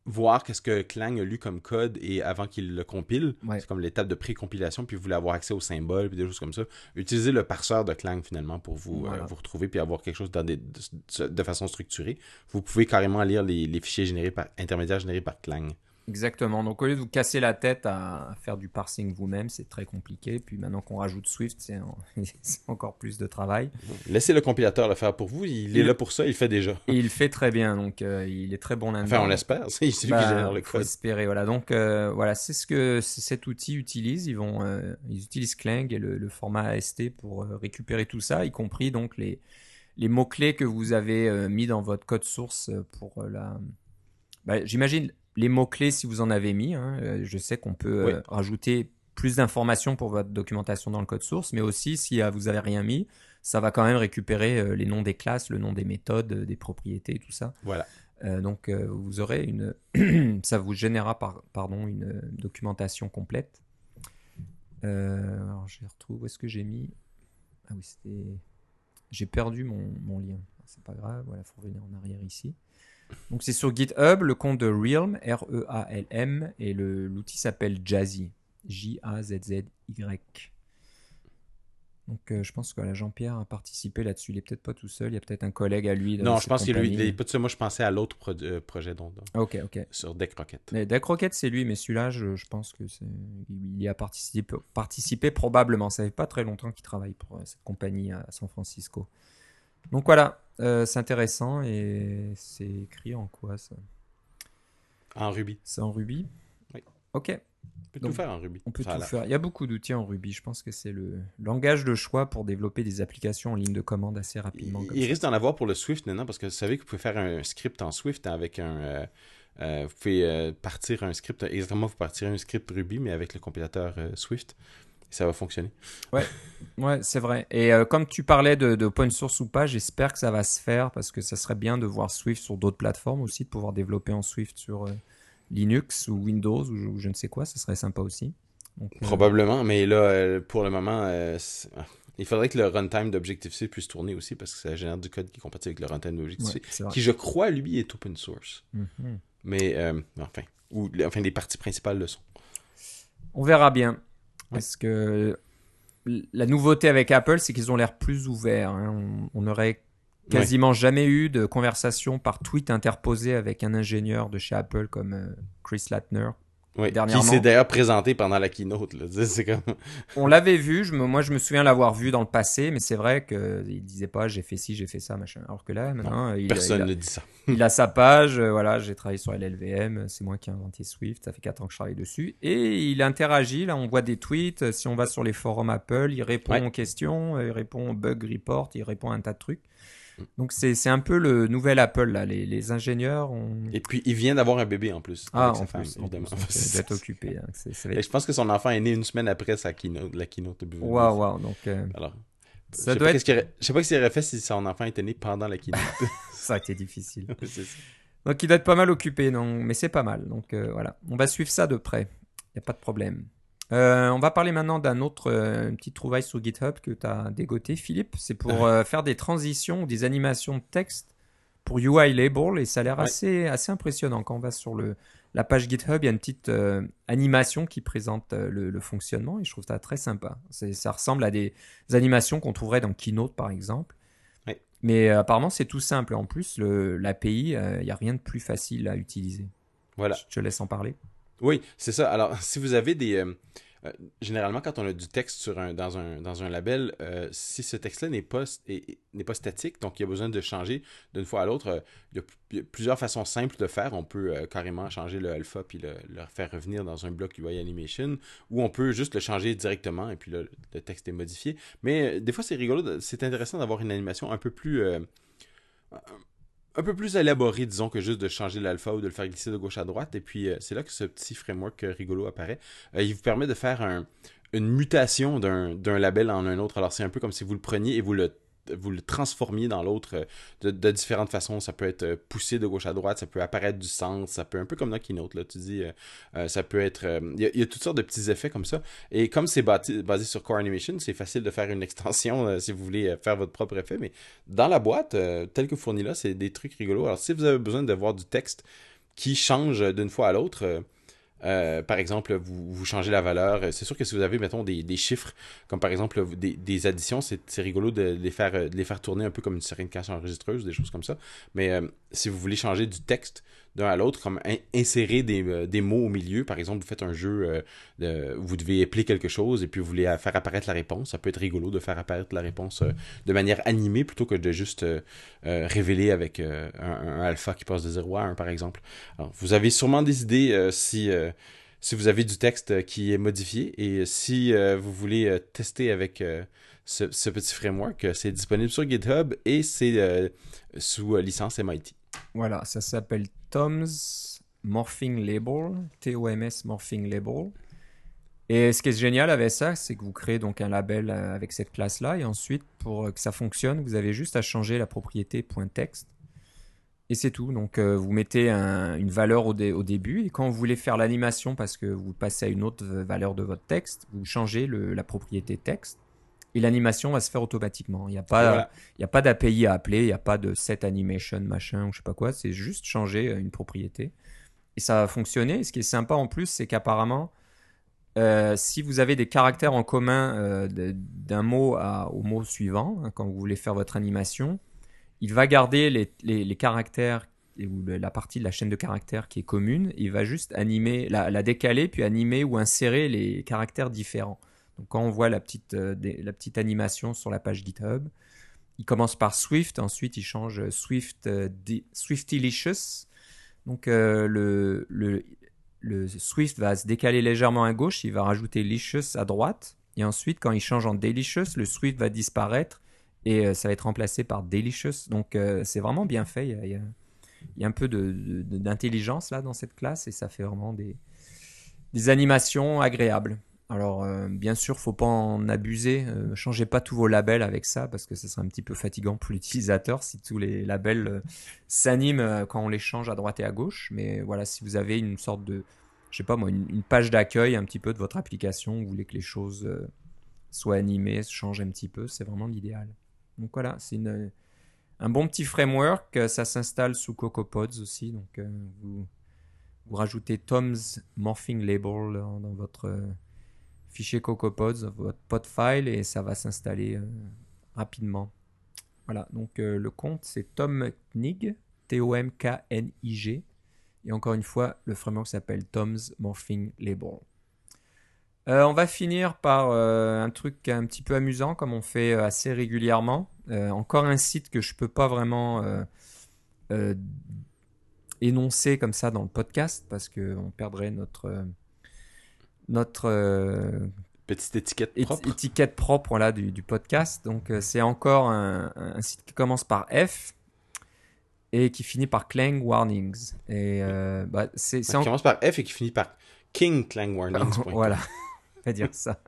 B: voir qu'est-ce que Clang a lu comme code et avant qu'il le compile,
A: Ouais.
B: c'est comme l'étape de pré-compilation, puis vous voulez avoir accès aux symboles puis des choses comme ça. Utilisez le parseur de Clang finalement pour vous, euh, vous retrouver puis avoir quelque chose dans des- de, de façon structurée. Vous pouvez carrément lire les, les fichiers générés par intermédiaires générés par Clang.
A: Exactement. Donc, au lieu de vous casser la tête à, faire du parsing vous-même, c'est très compliqué. Puis maintenant qu'on rajoute Swift, c'est en- c'est encore plus de travail.
B: Laissez le compilateur le faire pour vous. Il est là pour ça. Il fait déjà.
A: Il fait très bien. Donc, euh, il est très bon là-dedans.
B: Enfin, on l'espère. C'est celui
A: Bah,
B: qui génère le
A: faut
B: code.
A: espérer, voilà. Donc euh, voilà, c'est ce que cet outil utilise. Ils vont, euh, ils utilisent Clang et le, le format AST pour récupérer tout ça, y compris donc les les mots clés que vous avez mis dans votre code source pour la. Bah, J'imagine les mots clés si vous en avez mis. hein. Euh, je sais qu'on peut euh,
B: Oui.
A: rajouter plus d'informations pour votre documentation dans le code source, mais aussi si euh, vous avez rien mis, ça va quand même récupérer les noms des classes, le nom des méthodes, des propriétés, tout ça.
B: Voilà.
A: Euh, donc euh, vous aurez une, ça vous générera par, pardon une documentation complète. Euh, alors je retrouve. Où est-ce que j'ai mis? Ah oui, c'était. J'ai perdu mon, mon lien. C'est pas grave. Voilà, faut revenir en arrière ici. Donc c'est sur GitHub, le compte de Realm, R-E-A-L-M, et le- l'outil s'appelle Jazzy, J-A-Z-Z-Y. Donc euh, je pense que voilà, Jean-Pierre a participé là-dessus. Il est peut-être pas tout seul. Il y a peut-être un collègue à lui.
B: Non, je pense que lui,
A: compagnie.
B: il est pas de ça. Moi, je pensais à l'autre pro- euh, projet dont, dont-
A: Ok, ok.
B: sur Deck Rocket.
A: Mais Deck Rocket, c'est lui, mais celui-là, je, je pense que il y a participé, participé probablement. Ça fait pas très longtemps qu'il travaille pour euh, cette compagnie à San Francisco. Donc voilà, euh, c'est intéressant et c'est écrit en quoi ça
B: En Ruby.
A: C'est en Ruby
B: Oui.
A: Ok,
B: On peut
A: Donc,
B: tout faire en Ruby.
A: on peut tout faire. Il y a beaucoup d'outils en Ruby. Je pense que c'est le langage de choix pour développer des applications en ligne de commande assez rapidement.
B: Il, risque d'en avoir pour le Swift maintenant parce que vous savez que vous pouvez faire un script en Swift avec un, euh, vous pouvez partir un script, exactement, vous partirez un script Ruby, mais avec le compilateur Swift ça va fonctionner.
A: Ouais, ouais c'est vrai. Et comme tu parlais de, de, open source ou pas, j'espère que ça va se faire parce que ça serait bien de voir Swift sur d'autres plateformes aussi, de pouvoir développer en Swift sur Linux ou Windows ou, je ne sais quoi, ça serait sympa aussi.
B: Probablement, mais là, pour le moment, il faudrait que le runtime d'Objective-C puisse tourner aussi parce que ça génère du code qui est compatible avec le runtime d'Objective-C, qui je crois, lui, est open source. Mhm. Mais euh, enfin, ou enfin, les parties principales le sont.
A: On verra bien. Parce que la nouveauté avec Apple, c'est qu'ils ont l'air plus ouverts. Hein. On n'aurait quasiment jamais eu de conversation par tweet interposée avec un ingénieur de chez Apple comme euh, Chris Latner,
B: oui, qui s'est d'ailleurs présenté pendant la keynote.
A: On l'avait vu, je moi je me souviens l'avoir vu dans le passé, mais c'est vrai qu'il disait pas j'ai fait ci, j'ai fait ça, machin. Alors que là, maintenant, il,
B: personne ne dit ça.
A: il a sa page, voilà, j'ai travaillé sur LLVM, c'est moi qui ai inventé Swift, ça fait 4 ans que je travaille dessus. Et il interagit, là on voit des tweets, si on va sur les forums Apple, il répond aux questions, il répond aux bug report, il répond à un tas de trucs. Donc c'est un peu le nouvel Apple là. Les, les ingénieurs ont.
B: Et puis il vient d'avoir un bébé en plus.
A: Ah en plus, évidemment. il doit occupé. Hein.
B: Je pense que son enfant est né une semaine après sa keynote, la keynote de
A: Waouh waouh donc. Euh,
B: Alors. Ça je doit sais être... Je sais pas ce qu'il aurait fait si son enfant était né pendant la keynote.
A: ça a été difficile. donc il doit être pas mal occupé, non mais c'est pas mal. Donc euh, voilà, on va suivre ça de près. Il n'y a pas de problème. Euh, on va parler maintenant d'un autre euh, petit trouvaille sur GitHub que tu as dégoté, Philippe. C'est pour euh, faire des transitions, des animations de texte pour UI Label et ça a l'air assez, assez impressionnant. Quand on va sur le, la page GitHub, il y a une petite animation qui présente le, fonctionnement et je trouve ça très sympa. Ça ressemble à des animations qu'on trouverait dans Keynote par exemple. Mais apparemment, c'est tout simple. En plus, l'API, il n'y a rien de plus facile à utiliser. Voilà. Je te laisse en parler.
B: Oui, c'est ça. Alors, si vous avez des... Euh, euh, généralement, quand on a du texte sur un, dans, un, dans un label, euh, si ce texte-là n'est pas, n'est pas statique, donc il y a besoin de changer d'une fois à l'autre, il, y a plusieurs façons simples de faire. On peut carrément changer le alpha puis le, faire revenir dans un bloc UI Animation, ou on peut juste le changer directement et puis le texte est modifié. Mais des fois, c'est rigolo, c'est intéressant d'avoir une animation un peu plus un peu plus élaboré, disons, que juste de changer l'alpha ou de le faire glisser de gauche à droite. Et puis, euh, c'est là que ce petit framework euh, rigolo apparaît. Euh, il vous permet de faire une mutation d'un label en un autre. Alors, c'est un peu comme si vous le preniez et vous le vous le transformiez dans l'autre euh, de, différentes façons. Ça peut être euh, poussé de gauche à droite, ça peut apparaître du sens, ça peut un peu comme dans Keynote, là, tu dis, euh, ça peut être... Il y, a toutes sortes de petits effets comme ça. Et comme c'est basé, sur Core Animation, c'est facile de faire une extension si vous voulez faire votre propre effet, mais dans la boîte, tel que fourni là, c'est des trucs rigolos. Alors si vous avez besoin de voir du texte qui change d'une fois à l'autre, euh, par exemple, vous, changez la valeur. C'est sûr que si vous avez, mettons, des, chiffres, comme par exemple des, additions, c'est rigolo de, les faire, de les faire tourner un peu comme une série de cache enregistreuse, des choses comme ça. Mais euh, si vous voulez changer du texte d'un à l'autre, comme insérer des, euh, des, mots au milieu, par exemple, vous faites un jeu, de, vous devez épeler quelque chose et puis vous voulez faire apparaître la réponse. Ça peut être rigolo de faire apparaître la réponse de manière animée plutôt que de juste révéler avec un, alpha qui passe de 0 à 1, par exemple. Alors, vous avez sûrement des idées si si vous avez du texte qui est modifié et si euh, vous voulez euh, tester avec euh, ce, petit framework, c'est disponible sur GitHub et c'est sous licence MIT.
A: Voilà, ça s'appelle Tom's Morphing Label, T-O-M-S Morphing Label. Et ce qui est génial avec ça, c'est que vous créez donc un label avec cette classe-là et ensuite, pour que ça fonctionne, vous avez juste à changer la propriété .text et c'est tout. Donc euh, vous mettez une valeur au, début et quand vous voulez faire l'animation parce que vous passez à une autre valeur de votre texte, vous changez la propriété texte et l'animation va se faire automatiquement. Il n'y a pas, a pas d'API à appeler, il n'y a pas de set animation machin ou je sais pas quoi. C'est juste changer une propriété et ça va fonctionner. ce qui est sympa en plus, c'est qu'apparemment euh, si vous avez des caractères en commun euh, d'un mot au mot suivant, hein, quand vous voulez faire votre animation, il va garder les, caractères ou la partie de la chaîne de caractères qui est commune, il va juste animer, la, décaler, puis animer ou insérer les caractères différents. Donc quand on voit la petite, euh, la petite animation sur la page GitHub, il commence par Swift, ensuite il change Swift, euh, Swiftilicious. Donc euh, le, le, le, Swift va se décaler légèrement à gauche, il va rajouter Licious à droite, et ensuite quand il change en Delicious, le Swift va disparaître et ça va être remplacé par Delicious. Donc c'est vraiment bien fait. Il y, a, il y a un peu d'intelligence là dans cette classe et ça fait vraiment des, des animations agréables. Alors, euh, bien sûr, faut pas en abuser. Euh, changez pas tous vos labels avec ça parce que ce serait un petit peu fatigant pour l'utilisateur si tous les labels euh, s'animent quand on les change à droite et à gauche. Mais voilà, si vous avez une sorte de, je sais pas moi, une, page d'accueil un petit peu de votre application, vous voulez que les choses soient animées, changent un petit peu, c'est vraiment l'idéal. Donc voilà, c'est un bon petit framework. Ça s'installe sous CocoaPods aussi. Donc vous rajoutez Tom's Morphing Label dans votre fichier CocoaPods, votre pod file, et ça va s'installer euh, rapidement. Voilà, donc euh, le compte c'est Tom Knig, T-O-M-K-N-I-G. Et encore une fois, le framework s'appelle Tom's Morphing Label. Euh, on va finir par un truc un petit peu amusant, comme on fait assez régulièrement. encore un site que je peux pas vraiment énoncer comme ça dans le podcast, parce qu'on perdrait notre notre euh,
B: petite étiquette propre,
A: étiquette propre là, du, podcast. Donc euh, c'est encore un, site qui commence par F et qui finit par Clang Warnings. Et euh, bah, c'est,
B: qui commence par F et qui finit par King Clang Warnings.
A: voilà, on va dire ça.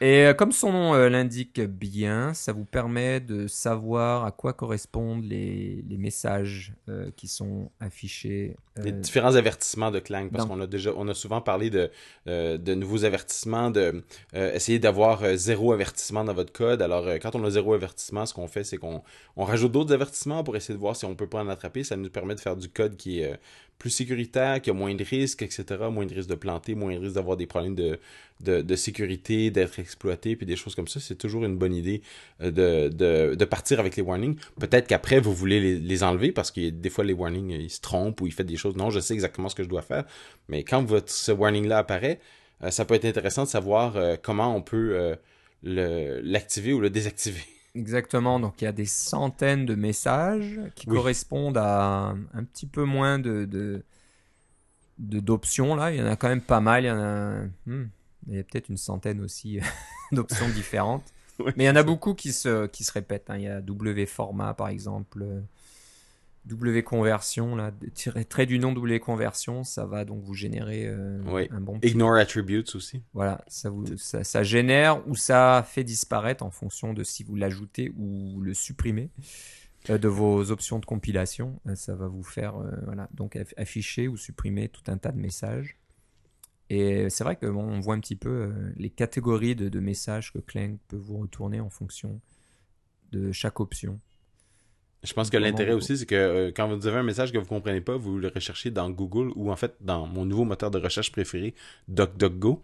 A: Et euh, comme son nom euh, l'indique bien, ça vous permet de savoir à quoi correspondent les, les messages euh, qui sont affichés.
B: Les différents avertissements de Clang, parce qu'on a déjà, on a souvent parlé de, de nouveaux avertissements, de essayer d'avoir zéro avertissement dans votre code. Alors, quand on a zéro avertissement, ce qu'on fait, c'est qu'on on rajoute d'autres avertissements pour essayer de voir si on peut pas en attraper. Ça nous permet de faire du code qui est plus sécuritaire, qui a moins de risques, etc. Moins de risques de planter, moins de risques d'avoir des problèmes de, de, sécurité, d'être exploité, puis des choses comme ça. C'est toujours une bonne idée euh, de, de, partir avec les warnings. Peut-être qu'après, vous voulez les, enlever parce que des fois, les warnings, ils se trompent ou ils font des choses. Non, je sais exactement ce que je dois faire. Mais quand votre, ce warning-là apparaît, euh, ça peut être intéressant de savoir euh, comment on peut l'activer ou le désactiver.
A: Exactement, donc il y a des centaines de messages qui correspondent à un petit peu moins de, d'options là. Il y en a quand même pas mal. Il y en a, hmm, il y a peut-être une centaine aussi d'options différentes. Mais il y en a beaucoup qui se, qui se répètent. Hein. Il y a W format par exemple. W conversion, là, trait du nom W conversion, ça va donc vous générer euh, un bon.
B: Ignore attributes aussi.
A: Voilà, ça, vous, ça, génère ou ça fait disparaître en fonction de si vous l'ajoutez ou le supprimez euh, de vos options de compilation. Euh, ça va vous faire voilà, donc afficher ou supprimer tout un tas de messages. Et c'est vrai que on voit un petit peu les catégories de, de messages que Clang peut vous retourner en fonction de chaque option.
B: Je pense que l'intérêt aussi, c'est que euh, quand vous avez un message que vous ne comprenez pas, vous le recherchez dans Google ou en fait dans mon nouveau moteur de recherche préféré, DuckDuckGo,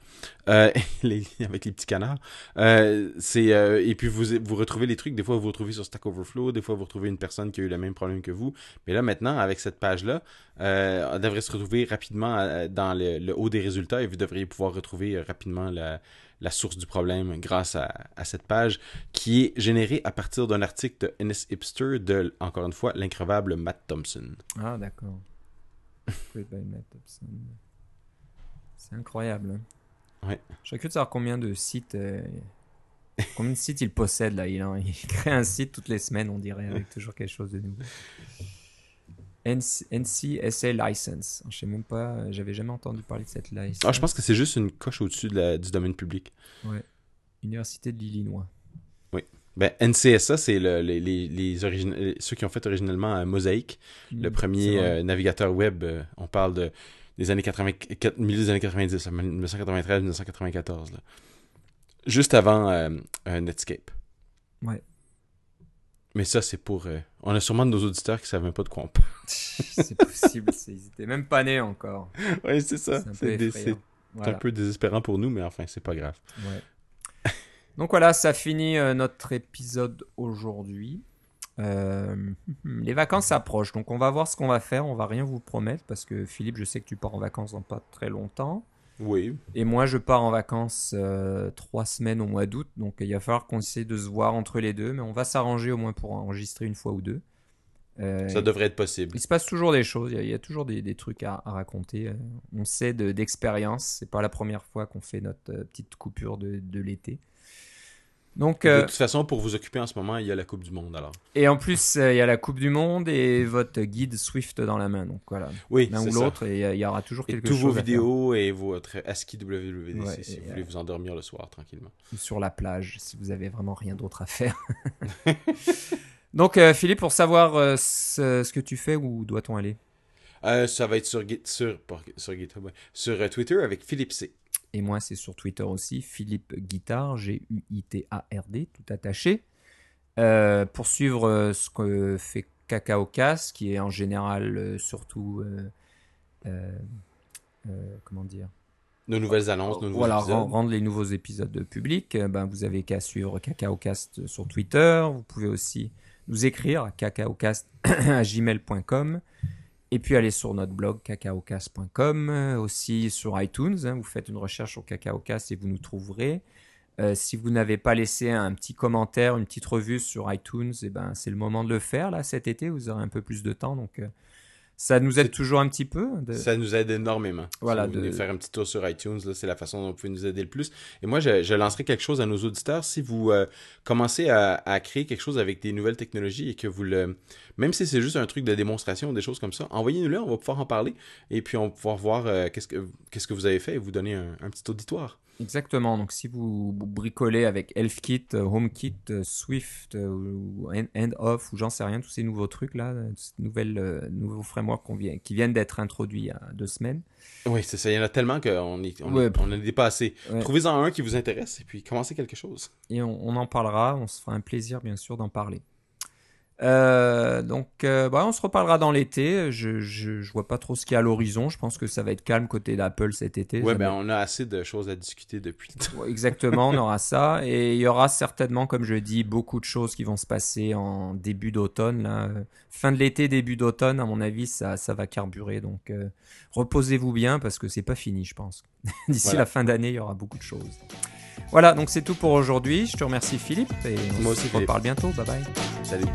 B: euh, avec les petits canards. Euh, euh, et puis vous vous retrouvez les trucs. Des fois, vous vous retrouvez sur Stack Overflow. Des fois, vous retrouvez une personne qui a eu le même problème que vous. Mais là, maintenant, avec cette page-là, on devrait se retrouver rapidement dans le, haut des résultats et vous devriez pouvoir retrouver rapidement la la source du problème grâce à, cette page qui est générée à partir d'un article de NS Hipster de, encore une fois, l'increvable Matt Thompson.
A: Ah, d'accord. C'est incroyable. Hein.
B: Ouais.
A: Je serais curieux de savoir combien de sites. Euh, combien de sites il possède là il, il crée un site toutes les semaines, on dirait, avec toujours quelque chose de nouveau. NCSA license. Je sais même pas, j'avais jamais entendu parler de cette licence.
B: Ah, je pense que c'est juste une coche au-dessus de du domaine public.
A: Ouais. Université de l'Illinois.
B: Oui. Ben, NCSA, c'est le, les, les, les ceux qui ont fait originellement Mosaic, mm, le premier euh, navigateur web. Euh, on parle de, des années 80, milieu des années 90, 1993, 1994. Là. Juste avant euh, Netscape.
A: Ouais.
B: Mais ça, c'est pour. Euh, on a sûrement de nos auditeurs qui savent même pas de quoi on parle.
A: c'est possible, ils étaient même pas nés encore.
B: Oui, c'est ça. C'est un, peu désespérant pour nous, mais enfin, c'est pas grave.
A: Ouais. Donc voilà, ça finit euh, notre épisode aujourd'hui. Euh, les vacances s'approchent, donc on va voir ce qu'on va faire. On va rien vous promettre parce que Philippe, je sais que tu pars en vacances dans pas très longtemps.
B: Oui.
A: Et moi, je pars en vacances euh, trois semaines au mois d'août, donc il va falloir qu'on essaie de se voir entre les deux, mais on va s'arranger au moins pour enregistrer une fois ou deux.
B: Euh, ça devrait être possible.
A: Il se passe toujours des choses, il y a, toujours des, trucs à, raconter. Euh, on sait d'expérience, c'est pas la première fois qu'on fait notre petite coupure de, l'été. Donc,
B: De
A: euh,
B: toute façon, pour vous occuper en ce moment, il y a la Coupe du Monde alors.
A: et en plus, euh, il y a la Coupe du Monde et votre guide Swift dans la main. Donc voilà,
B: Oui,
A: l'un ou l'autre, et euh, il y aura toujours
B: Et
A: quelque
B: tous
A: chose
B: vos
A: à faire.
B: vidéos et votre ASCII WWDC
A: Ouais,
B: si vous voulez vous endormir le soir tranquillement.
A: ou sur la plage si vous avez vraiment rien d'autre à faire. Donc, euh, Philippe, pour savoir euh, ce, ce que tu fais, où doit-on aller?
B: Euh, ça va être sur, sur, sur euh, Twitter avec Philippe C.
A: Et moi, c'est sur Twitter aussi, Philippe Guitard, G-U-I-T-A-R-D, tout attaché. Euh, pour suivre euh, ce que fait Cacao Cast, qui est en général euh, surtout. comment dire?
B: Nos nouvelles annonces, nos nouveaux
A: Voilà,
B: épisodes.
A: rendre les nouveaux épisodes publics. Ben, vous avez qu'à suivre CacaoCast sur Twitter. Vous pouvez aussi nous écrire à cacaocast.gmail.com. Et puis aller sur notre blog cacaocast.com, euh, aussi sur iTunes. hein, vous faites une recherche sur CacaoCast et vous nous trouverez. Euh, si vous n'avez pas laissé un petit commentaire, une petite revue sur iTunes, eh ben, c'est le moment de le faire. Là, cet été, vous aurez un peu plus de temps. Donc, euh, ça nous aide toujours un petit peu. de-
B: Ça nous aide énormément.
A: Voilà,
B: Si vous
A: de-
B: faire un petit tour sur iTunes, là, c'est la façon dont vous pouvez nous aider le plus. Et moi, je, je lancerai quelque chose à nos auditeurs. Si vous euh, commencez à, à créer quelque chose avec des nouvelles technologies et que vous le... Même si c'est juste un truc de démonstration ou des choses comme ça, envoyez-nous-le, on va pouvoir en parler. Et puis, on va pouvoir voir euh, qu'est-ce que vous avez fait et vous donner un, un petit auditoire.
A: Exactement. Donc, si vous bricolez avec ElfKit, euh, HomeKit, euh, Swift, euh, ou End- End-Off, ou j'en sais rien, tous ces nouveaux trucs là, euh, ces nouvelles, euh, nouveaux frameworks vient, qui viennent d'être introduits il y a deux semaines.
B: Oui, c'est ça. Il y en a tellement qu'on on,
A: Ouais.
B: on est dépassé.
A: Ouais.
B: Trouvez-en un qui vous intéresse et puis commencez quelque chose.
A: Et on, on en parlera. On se fera un plaisir, bien sûr, d'en parler. Euh, donc, euh, bah, on se reparlera dans l'été. Je, je, je vois pas trop ce qu'il y a à l'horizon. Je pense que ça va être calme côté d'Apple cet été.
B: Ouais, ben
A: va-
B: on a assez de choses à discuter depuis le temps.
A: Ouais, Exactement, on aura ça. Et il y aura certainement, comme je dis, beaucoup de choses qui vont se passer en début d'automne. là. Fin de l'été, début d'automne, à mon avis, ça, ça va carburer. Donc euh, reposez-vous bien parce que c'est pas fini, je pense. D'ici
B: Voilà.
A: la fin d'année, il y aura beaucoup de choses. Voilà, donc c'est tout pour aujourd'hui. Je te remercie Philippe et on
B: Moi
A: se
B: aussi, Philippe.
A: reparle bientôt. Bye bye.
B: Salut.